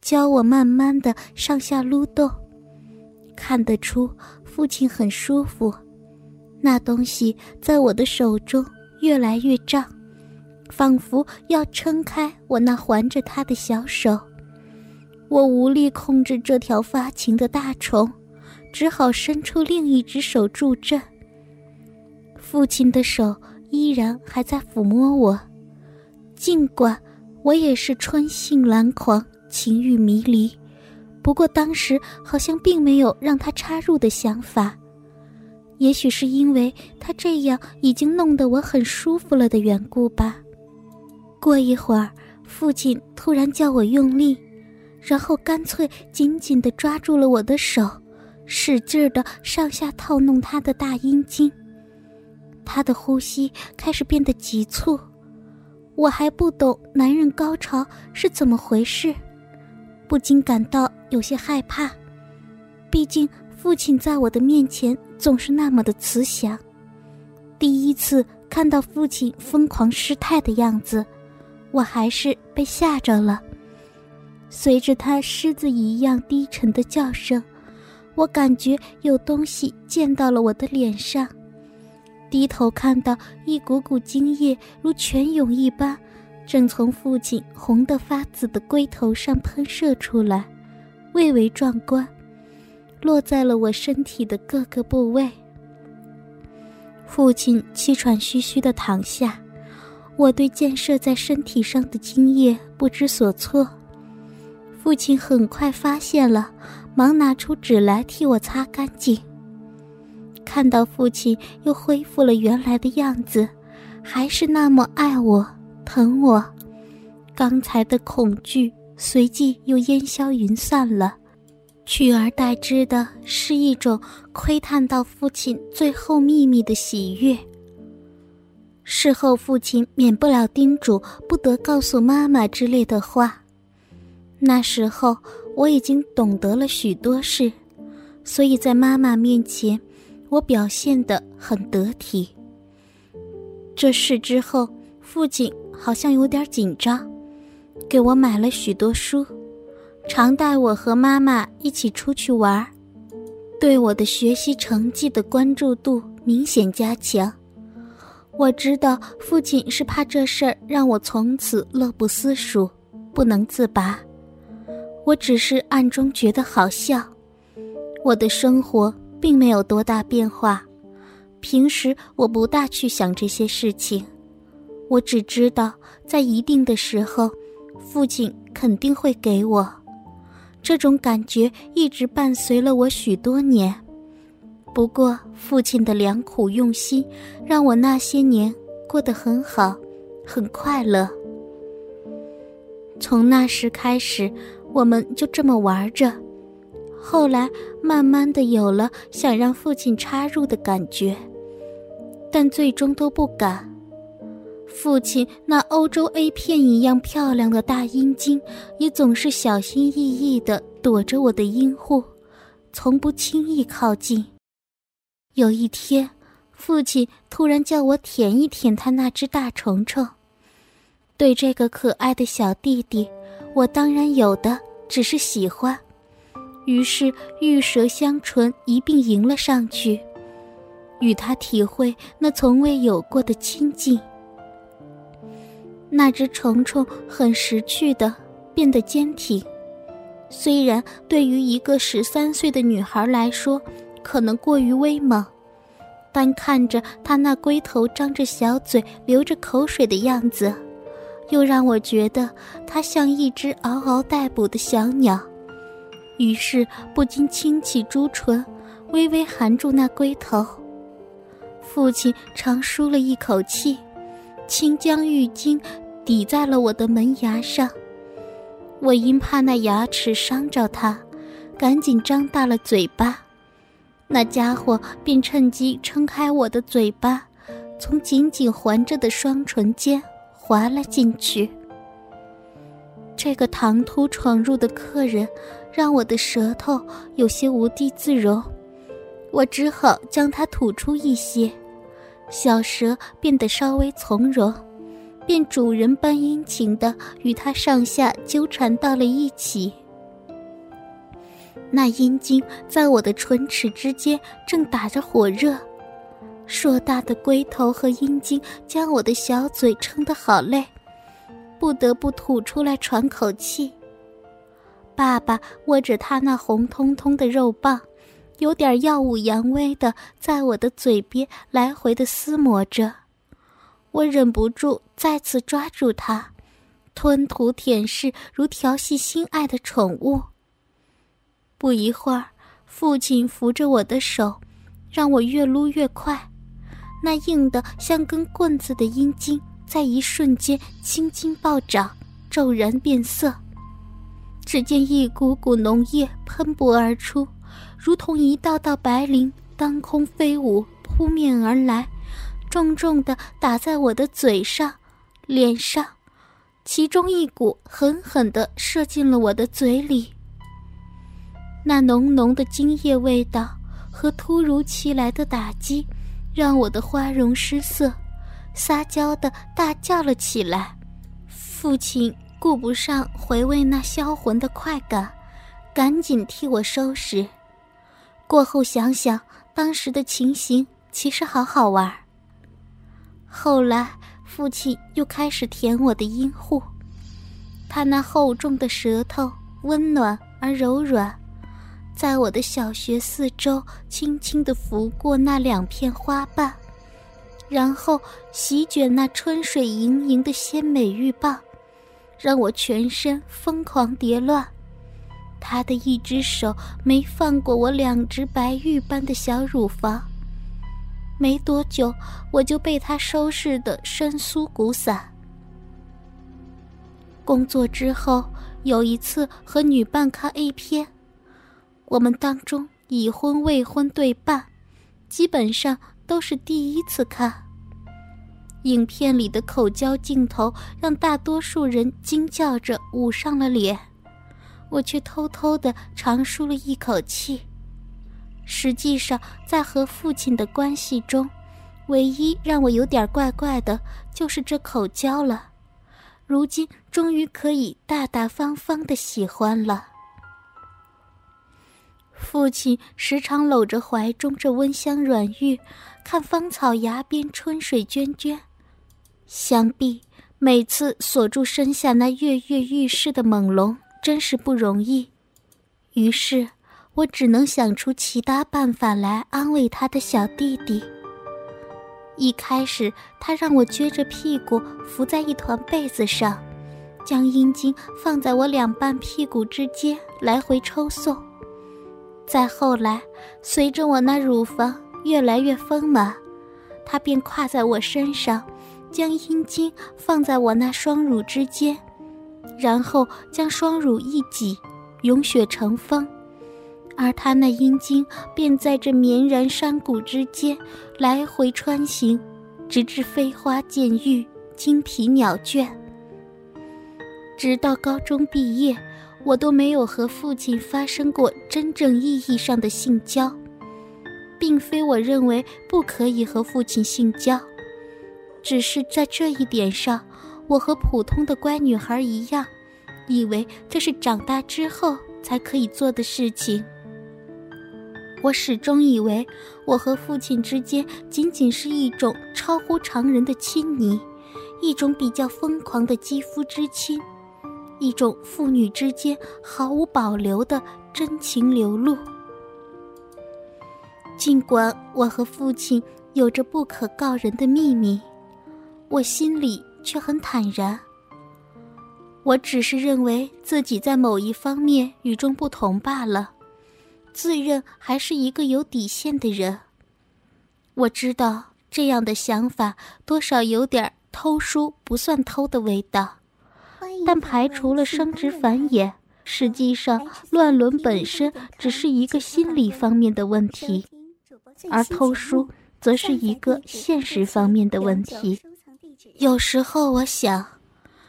教我慢慢的上下撸动，看得出父亲很舒服。那东西在我的手中越来越胀，仿佛要撑开我那环着他的小手。我无力控制这条发情的大虫，只好伸出另一只手助阵。父亲的手依然还在抚摸我，尽管我也是春性懒狂。情欲迷离，不过当时好像并没有让他插入的想法。也许是因为他这样已经弄得我很舒服了的缘故吧。过一会儿，父亲突然叫我用力，然后干脆紧紧地抓住了我的手，使劲地上下套弄他的大阴茎。他的呼吸开始变得急促，我还不懂男人高潮是怎么回事。不禁感到有些害怕，毕竟父亲在我的面前总是那么的慈祥。第一次看到父亲疯狂失态的样子，我还是被吓着了。随着他狮子一样低沉的叫声，我感觉有东西溅到了我的脸上，低头看到一股股精液如泉涌一般。正从父亲红得发紫的龟头上喷射出来，蔚为壮观，落在了我身体的各个部位。父亲气喘吁吁地躺下，我对溅射在身体上的精液不知所措。父亲很快发现了，忙拿出纸来替我擦干净。看到父亲又恢复了原来的样子，还是那么爱我。疼我，刚才的恐惧随即又烟消云散了，取而代之的是一种窥探到父亲最后秘密的喜悦。事后，父亲免不了叮嘱不得告诉妈妈之类的话。那时候我已经懂得了许多事，所以在妈妈面前，我表现得很得体。这事之后，父亲。好像有点紧张，给我买了许多书，常带我和妈妈一起出去玩对我的学习成绩的关注度明显加强。我知道父亲是怕这事儿让我从此乐不思蜀，不能自拔。我只是暗中觉得好笑。我的生活并没有多大变化，平时我不大去想这些事情。我只知道，在一定的时候，父亲肯定会给我。这种感觉一直伴随了我许多年。不过，父亲的良苦用心，让我那些年过得很好，很快乐。从那时开始，我们就这么玩着。后来，慢慢的有了想让父亲插入的感觉，但最终都不敢。父亲那欧洲 A 片一样漂亮的大阴茎，也总是小心翼翼地躲着我的阴户，从不轻易靠近。有一天，父亲突然叫我舔一舔他那只大虫虫。对这个可爱的小弟弟，我当然有的只是喜欢，于是玉舌香唇一并迎了上去，与他体会那从未有过的亲近。那只虫虫很识趣的变得坚挺，虽然对于一个十三岁的女孩来说可能过于威猛，但看着它那龟头张着小嘴、流着口水的样子，又让我觉得它像一只嗷嗷待哺的小鸟，于是不禁轻启朱唇，微微含住那龟头。父亲长舒了一口气。轻将玉巾抵在了我的门牙上，我因怕那牙齿伤着他，赶紧张大了嘴巴，那家伙便趁机撑开我的嘴巴，从紧紧环着的双唇间滑了进去。这个唐突闯入的客人，让我的舌头有些无地自容，我只好将它吐出一些，小蛇变得稍微从容，便主人般殷勤的与它上下纠缠到了一起。那阴茎在我的唇齿之间正打着火热，硕大的龟头和阴茎将我的小嘴撑得好累。不得不吐出来喘口气。爸爸握着他那红彤彤的肉棒，有点耀武扬威的在我的嘴边来回的撕磨着。我忍不住再次抓住它，吞吐舔舐，如调戏心爱的宠物。不一会儿，父亲扶着我的手，让我越撸越快。那硬的像根棍子的阴茎。在一瞬间，青筋暴涨，骤然变色。只见一股股浓液喷薄而出，如同一道道白绫当空飞舞，扑面而来，重重的打在我的嘴上、脸上，其中一股狠狠的射进了我的嘴里。那浓浓的精液味道和突如其来的打击，让我的花容失色。撒娇的大叫了起来，父亲顾不上回味那销魂的快感，赶紧替我收拾。过后想想，当时的情形其实好好玩。后来，父亲又开始舔我的阴户，他那厚重的舌头温暖而柔软，在我的小穴四周轻轻地拂过那两片花瓣。然后席卷那春水盈盈的鲜美玉棒，让我全身疯狂叠乱。他的一只手没放过我两只白玉般的小乳房，没多久我就被他收拾的身酥骨散。工作之后有一次和女伴看 A 片，我们当中已婚未婚对半，基本上。都是第一次看。影片里的口交镜头让大多数人惊叫着捂上了脸，我却偷偷的长舒了一口气。实际上，在和父亲的关系中，唯一让我有点怪怪的，就是这口交了。如今终于可以大大方方的喜欢了。父亲时常搂着怀中这温香软玉，看芳草崖边春水涓涓，想必每次锁住身下那跃跃欲试的猛龙真是不容易。于是，我只能想出其他办法来安慰他的小弟弟。一开始，他让我撅着屁股伏在一团被子上，将阴茎放在我两半屁股之间来回抽送。再后来，随着我那乳房越来越丰满，他便跨在我身上，将阴茎放在我那双乳之间，然后将双乳一挤，涌血成风，而他那阴茎便在这绵然山谷之间来回穿行，直至飞花溅玉，精疲鸟倦。直到高中毕业。我都没有和父亲发生过真正意义上的性交，并非我认为不可以和父亲性交，只是在这一点上，我和普通的乖女孩一样，以为这是长大之后才可以做的事情。我始终以为我和父亲之间仅仅是一种超乎常人的亲昵，一种比较疯狂的肌肤之亲。一种父女之间毫无保留的真情流露。尽管我和父亲有着不可告人的秘密，我心里却很坦然。我只是认为自己在某一方面与众不同罢了，自认还是一个有底线的人。我知道这样的想法多少有点偷书不算偷的味道。但排除了生殖繁衍，实际上，乱伦本身只是一个心理方面的问题，而偷书则是一个现实方面的问题。有时候我想，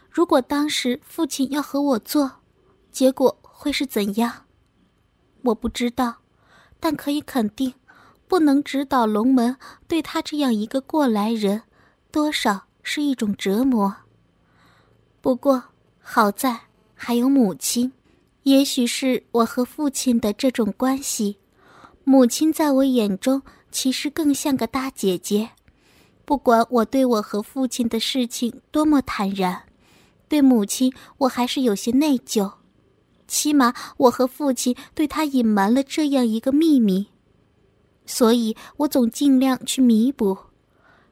如果当时父亲要和我做，结果会是怎样？我不知道，但可以肯定，不能指导龙门对他这样一个过来人，多少是一种折磨。不过好在还有母亲，也许是我和父亲的这种关系，母亲在我眼中其实更像个大姐姐。不管我对我和父亲的事情多么坦然，对母亲我还是有些内疚。起码我和父亲对他隐瞒了这样一个秘密，所以我总尽量去弥补，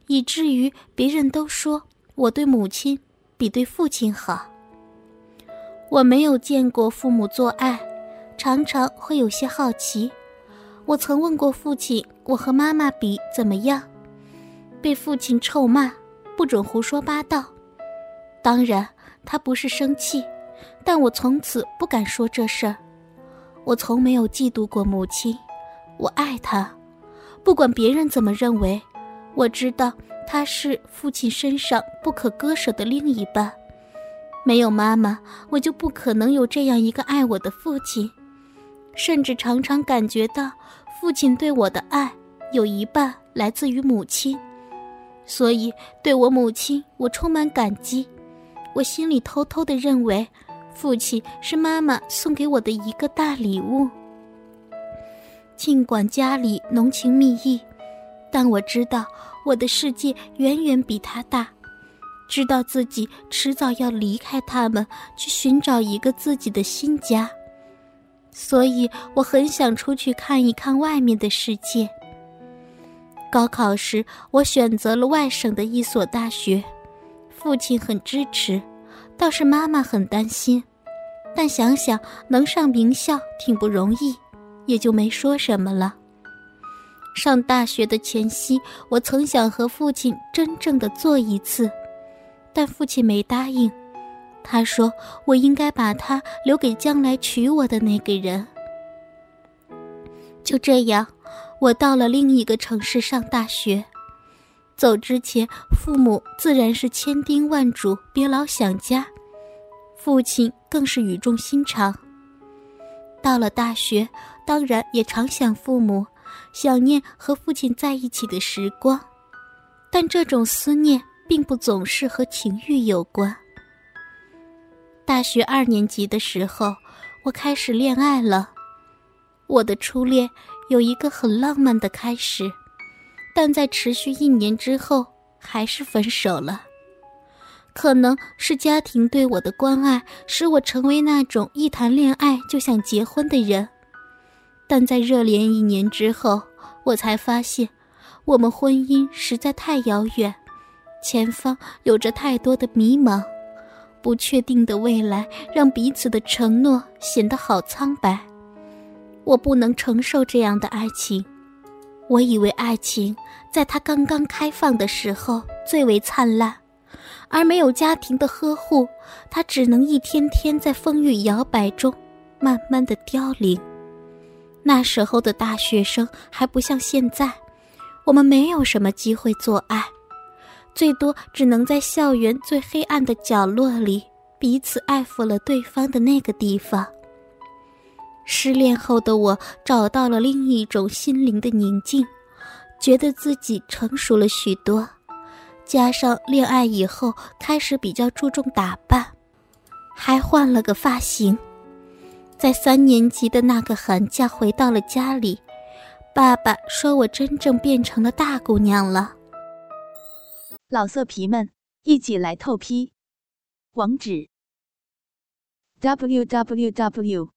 以至于别人都说我对母亲比对父亲好。我没有见过父母做爱，常常会有些好奇。我曾问过父亲，我和妈妈比怎么样，被父亲臭骂，不准胡说八道。当然，他不是生气。但我从此不敢说这事儿。我从没有嫉妒过母亲，我爱她，不管别人怎么认为。我知道她是父亲身上不可割舍的另一半。没有妈妈，我就不可能有这样一个爱我的父亲，甚至常常感觉到父亲对我的爱有一半来自于母亲。所以，对我母亲，我充满感激。我心里偷偷的认为。父亲是妈妈送给我的一个大礼物。尽管家里浓情蜜意，但我知道我的世界远远比他大，知道自己迟早要离开他们，去寻找一个自己的新家。所以我很想出去看一看外面的世界。高考时，我选择了外省的一所大学，父亲很支持。倒是妈妈很担心，但想想能上名校挺不容易，也就没说什么了。上大学的前夕，我曾想和父亲真正的做一次，但父亲没答应。他说我应该把他留给将来娶我的那个人。就这样，我到了另一个城市上大学。走之前，父母自然是千叮万嘱，别老想家。父亲更是语重心长。到了大学，当然也常想父母，想念和父亲在一起的时光。但这种思念并不总是和情欲有关。大学二年级的时候，我开始恋爱了。我的初恋有一个很浪漫的开始。但在持续一年之后，还是分手了。可能是家庭对我的关爱，使我成为那种一谈恋爱就想结婚的人。但在热恋一年之后，我才发现，我们婚姻实在太遥远，前方有着太多的迷茫，不确定的未来让彼此的承诺显得好苍白。我不能承受这样的爱情。我以为爱情在它刚刚开放的时候最为灿烂，而没有家庭的呵护，它只能一天天在风雨摇摆中慢慢的凋零。那时候的大学生还不像现在，我们没有什么机会做爱，最多只能在校园最黑暗的角落里彼此爱抚了对方的那个地方。失恋后的我找到了另一种心灵的宁静，觉得自己成熟了许多。加上恋爱以后开始比较注重打扮，还换了个发型。在三年级的那个寒假回到了家里，爸爸说我真正变成了大姑娘了。老色皮们，一起来透批，网址：w w w。